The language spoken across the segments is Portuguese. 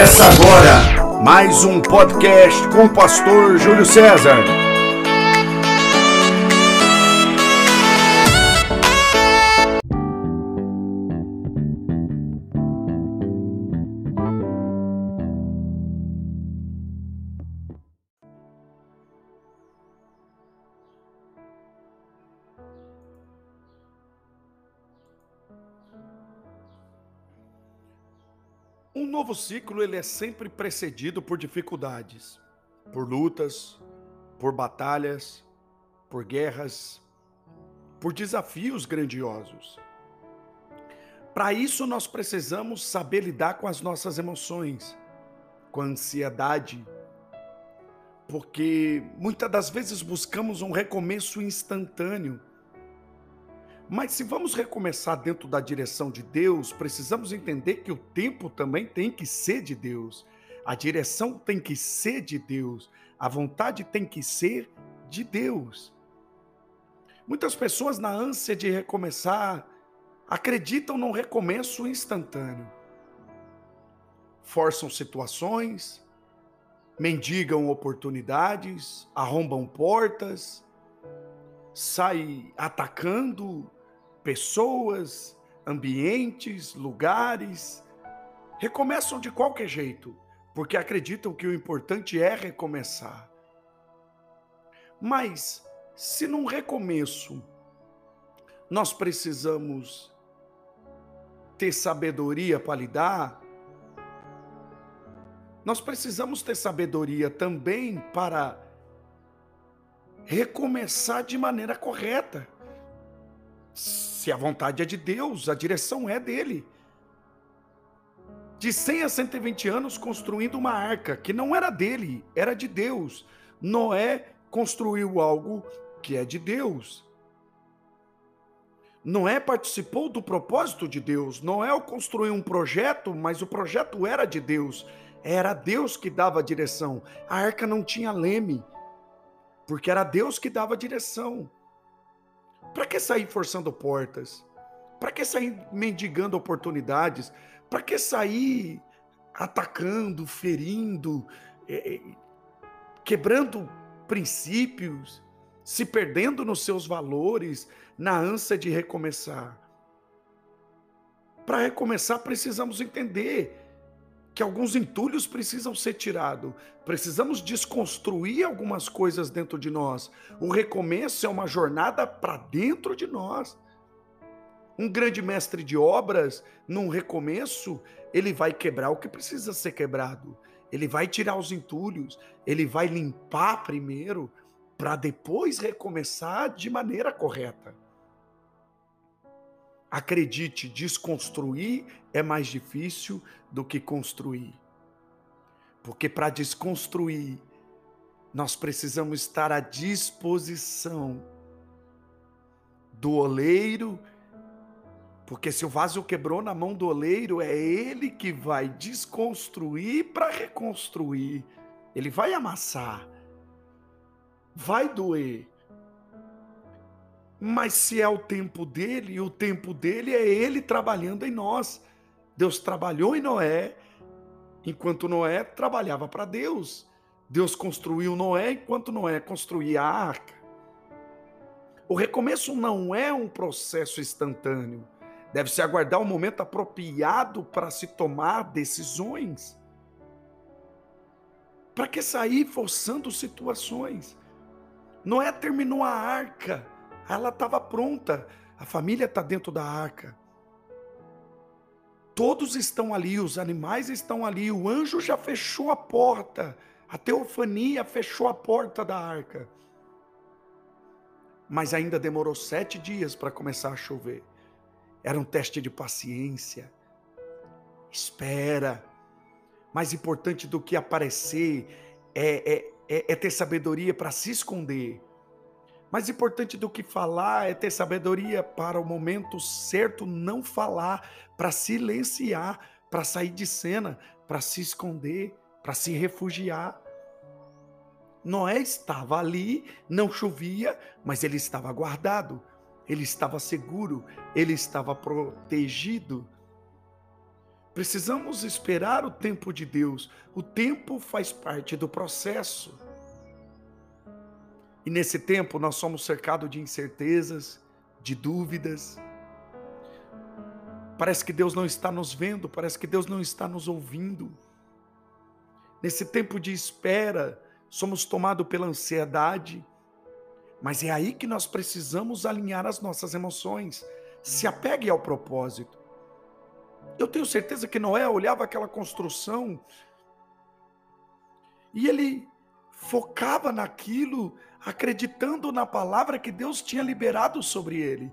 Começa agora mais um podcast com o pastor Júlio César. Novo ciclo ele é sempre precedido por dificuldades, por lutas, por batalhas, por guerras, por desafios grandiosos. Para isso nós precisamos saber lidar com as nossas emoções, com a ansiedade, porque muitas das vezes buscamos um recomeço instantâneo mas se vamos recomeçar dentro da direção de Deus, precisamos entender que o tempo também tem que ser de Deus. A direção tem que ser de Deus. A vontade tem que ser de Deus. Muitas pessoas, na ânsia de recomeçar, acreditam num recomeço instantâneo. Forçam situações, mendigam oportunidades, arrombam portas, saem atacando pessoas, ambientes, lugares, recomeçam de qualquer jeito, porque acreditam que o importante é recomeçar. Mas, se num recomeço nós precisamos ter sabedoria para lidar, nós precisamos ter sabedoria também para recomeçar de maneira correta. Se a vontade é de Deus, a direção é dele. De 100 a 120 anos construindo uma arca que não era dele, era de Deus. Noé construiu algo que é de Deus. Noé participou do propósito de Deus. Noé construiu um projeto, mas o projeto era de Deus. Era Deus que dava a direção. A arca não tinha leme, porque era Deus que dava a direção. Para que sair forçando portas? Para que sair mendigando oportunidades? Para que sair atacando, ferindo, é, é, quebrando princípios, se perdendo nos seus valores, na ânsia de recomeçar? Para recomeçar, precisamos entender que alguns entulhos precisam ser tirados. Precisamos desconstruir algumas coisas dentro de nós. O recomeço é uma jornada para dentro de nós. Um grande mestre de obras, num recomeço, ele vai quebrar o que precisa ser quebrado. Ele vai tirar os entulhos, ele vai limpar primeiro, para depois recomeçar de maneira correta. Acredite, desconstruir é mais difícil do que construir. Porque para desconstruir, nós precisamos estar à disposição do oleiro, porque se o vaso quebrou na mão do oleiro, é ele que vai desconstruir para reconstruir. Ele vai amassar, vai doer, mas se é o tempo dele, e o tempo dele é ele trabalhando em nós. Deus trabalhou em Noé, enquanto Noé trabalhava para Deus. Deus construiu Noé enquanto Noé construía a arca. O recomeço não é um processo instantâneo. Deve-se aguardar o um momento apropriado para se tomar decisões. Para que sair forçando situações? Noé terminou a arca ela estava pronta. A família está dentro da arca. Todos estão ali, os animais estão ali, o anjo já fechou a porta, a teofania fechou a porta da arca. Mas ainda demorou sete dias para começar a chover. Era um teste de paciência. Espera. Mais importante do que aparecer é, é, é, é ter sabedoria para se esconder. Mais importante do que falar é ter sabedoria para o momento certo não falar, para silenciar, para sair de cena, para se esconder, para se refugiar. Noé estava ali, não chovia, mas ele estava guardado, ele estava seguro, ele estava protegido. Precisamos esperar o tempo de Deus. O tempo faz parte do processo. E nesse tempo nós somos cercados de incertezas, de dúvidas. Parece que Deus não está nos vendo, parece que Deus não está nos ouvindo. Nesse tempo de espera, somos tomados pela ansiedade, mas é aí que nós precisamos alinhar as nossas emoções. Se apegue ao propósito. Eu tenho certeza que Noé olhava aquela construção e ele focava naquilo, acreditando na palavra que Deus tinha liberado sobre ele.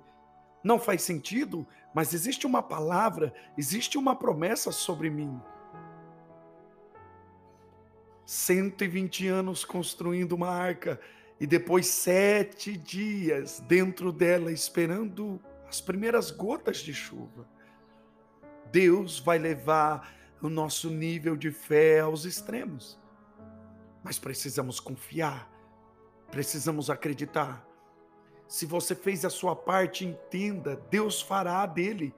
Não faz sentido, mas existe uma palavra, existe uma promessa sobre mim. 120 anos construindo uma arca e depois sete dias dentro dela esperando as primeiras gotas de chuva. Deus vai levar o nosso nível de fé aos extremos. Mas precisamos confiar, precisamos acreditar. Se você fez a sua parte, entenda, Deus fará dele.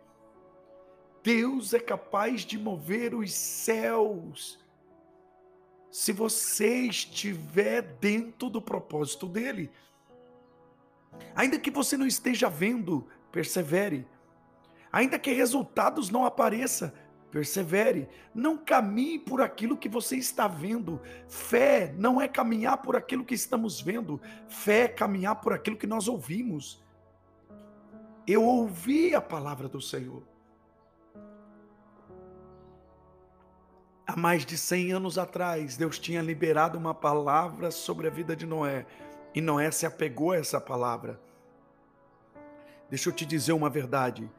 Deus é capaz de mover os céus. Se você estiver dentro do propósito dele. Ainda que você não esteja vendo, persevere. Ainda que resultados não apareçam, persevere. Não caminhe por aquilo que você está vendo. Fé não é caminhar por aquilo que estamos vendo. Fé é caminhar por aquilo que nós ouvimos. Eu ouvi a palavra do Senhor. Há mais de 100 anos atrás, Deus tinha liberado uma palavra sobre a vida de Noé. E Noé se apegou a essa palavra. Deixa eu te dizer uma verdade.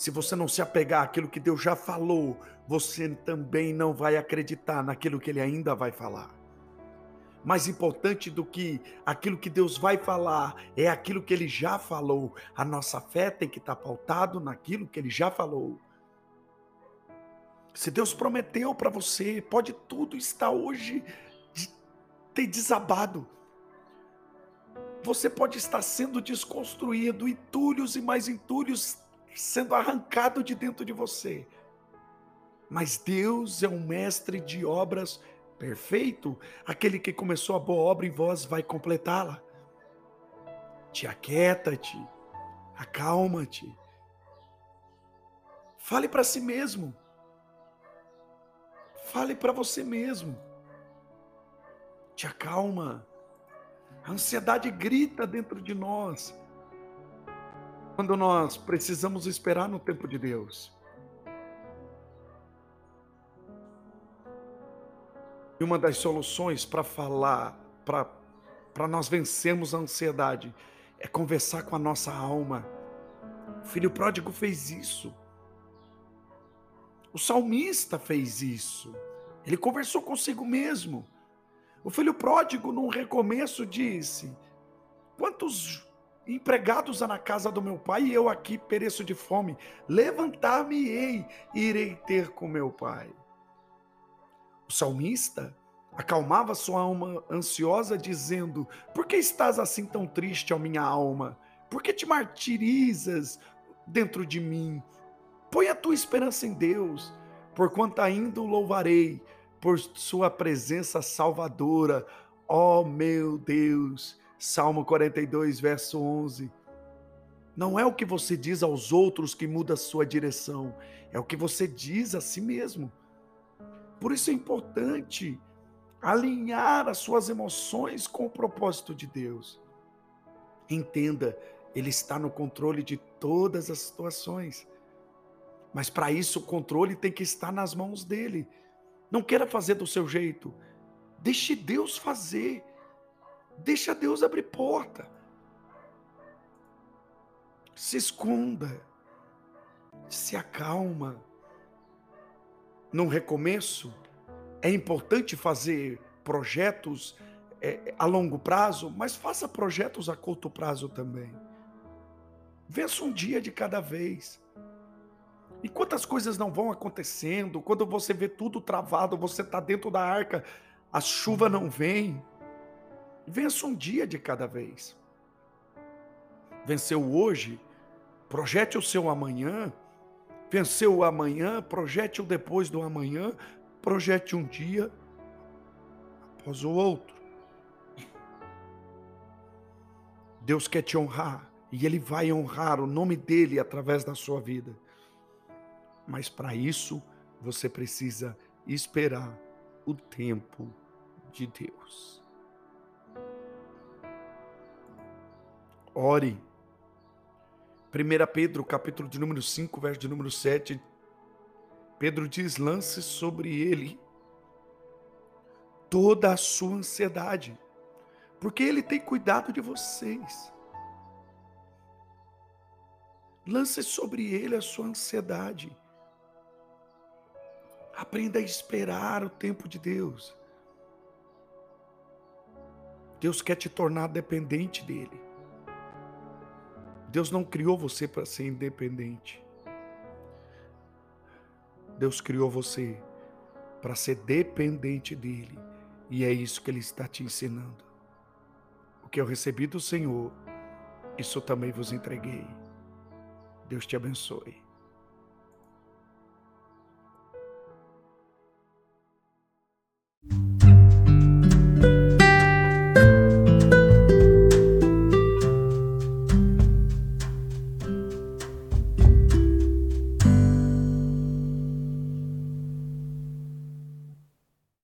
Se você não se apegar àquilo que Deus já falou, você também não vai acreditar naquilo que Ele ainda vai falar. Mais importante do que aquilo que Deus vai falar é aquilo que Ele já falou. A nossa fé tem que estar pautado naquilo que Ele já falou. Se Deus prometeu para você, pode tudo estar hoje de ter desabado. Você pode estar sendo desconstruído, entulhos e mais entulhos sendo arrancado de dentro de você. Mas Deus é um mestre de obras perfeito, aquele que começou a boa obra em vós vai completá-la. Te aquieta-te, acalma-te. Fale para si mesmo. Fale para você mesmo. Te acalma. A ansiedade grita dentro de nós quando nós precisamos esperar no tempo de Deus. E uma das soluções para falar, para nós vencermos a ansiedade, é conversar com a nossa alma. O filho pródigo fez isso. O salmista fez isso. Ele conversou consigo mesmo. O filho pródigo, num recomeço, disse: Quantos empregados na casa do meu pai e eu aqui pereço de fome. Levantar-me-ei irei ter com meu pai. O salmista acalmava sua alma ansiosa, dizendo: Por que estás assim tão triste, ó minha alma? Por que te martirizas dentro de mim? Põe a tua esperança em Deus, porquanto ainda o louvarei por sua presença salvadora. Ó meu Deus, Salmo 42, verso 11. Não é o que você diz aos outros que muda a sua direção, é o que você diz a si mesmo. Por isso é importante alinhar as suas emoções com o propósito de Deus. Entenda, Ele está no controle de todas as situações. Mas para isso o controle tem que estar nas mãos dele. Não queira fazer do seu jeito. Deixe Deus fazer. Deixa Deus abrir porta. Se esconda. Se acalma. Num recomeço, é importante fazer projetos é, a longo prazo, mas faça projetos a curto prazo também. Vença um dia de cada vez. Enquanto as coisas não vão acontecendo, quando você vê tudo travado, você está dentro da arca, a chuva não vem, Vença um dia de cada vez. Venceu hoje, projete o seu amanhã venceu o amanhã, projete o depois do amanhã, projete um dia após o outro. Deus quer te honrar e Ele vai honrar o nome dEle através da sua vida. Mas para isso, você precisa esperar o tempo de Deus. Ore. 1 Pedro, capítulo de número 5, verso de número 7. Pedro diz: lance sobre ele toda a sua ansiedade, porque ele tem cuidado de vocês. Lance sobre ele a sua ansiedade. Aprenda a esperar o tempo de Deus. Deus quer te tornar dependente dele. Deus não criou você para ser independente. Deus criou você para ser dependente dele. E é isso que ele está te ensinando. O que eu recebi do Senhor, isso também vos entreguei. Deus te abençoe.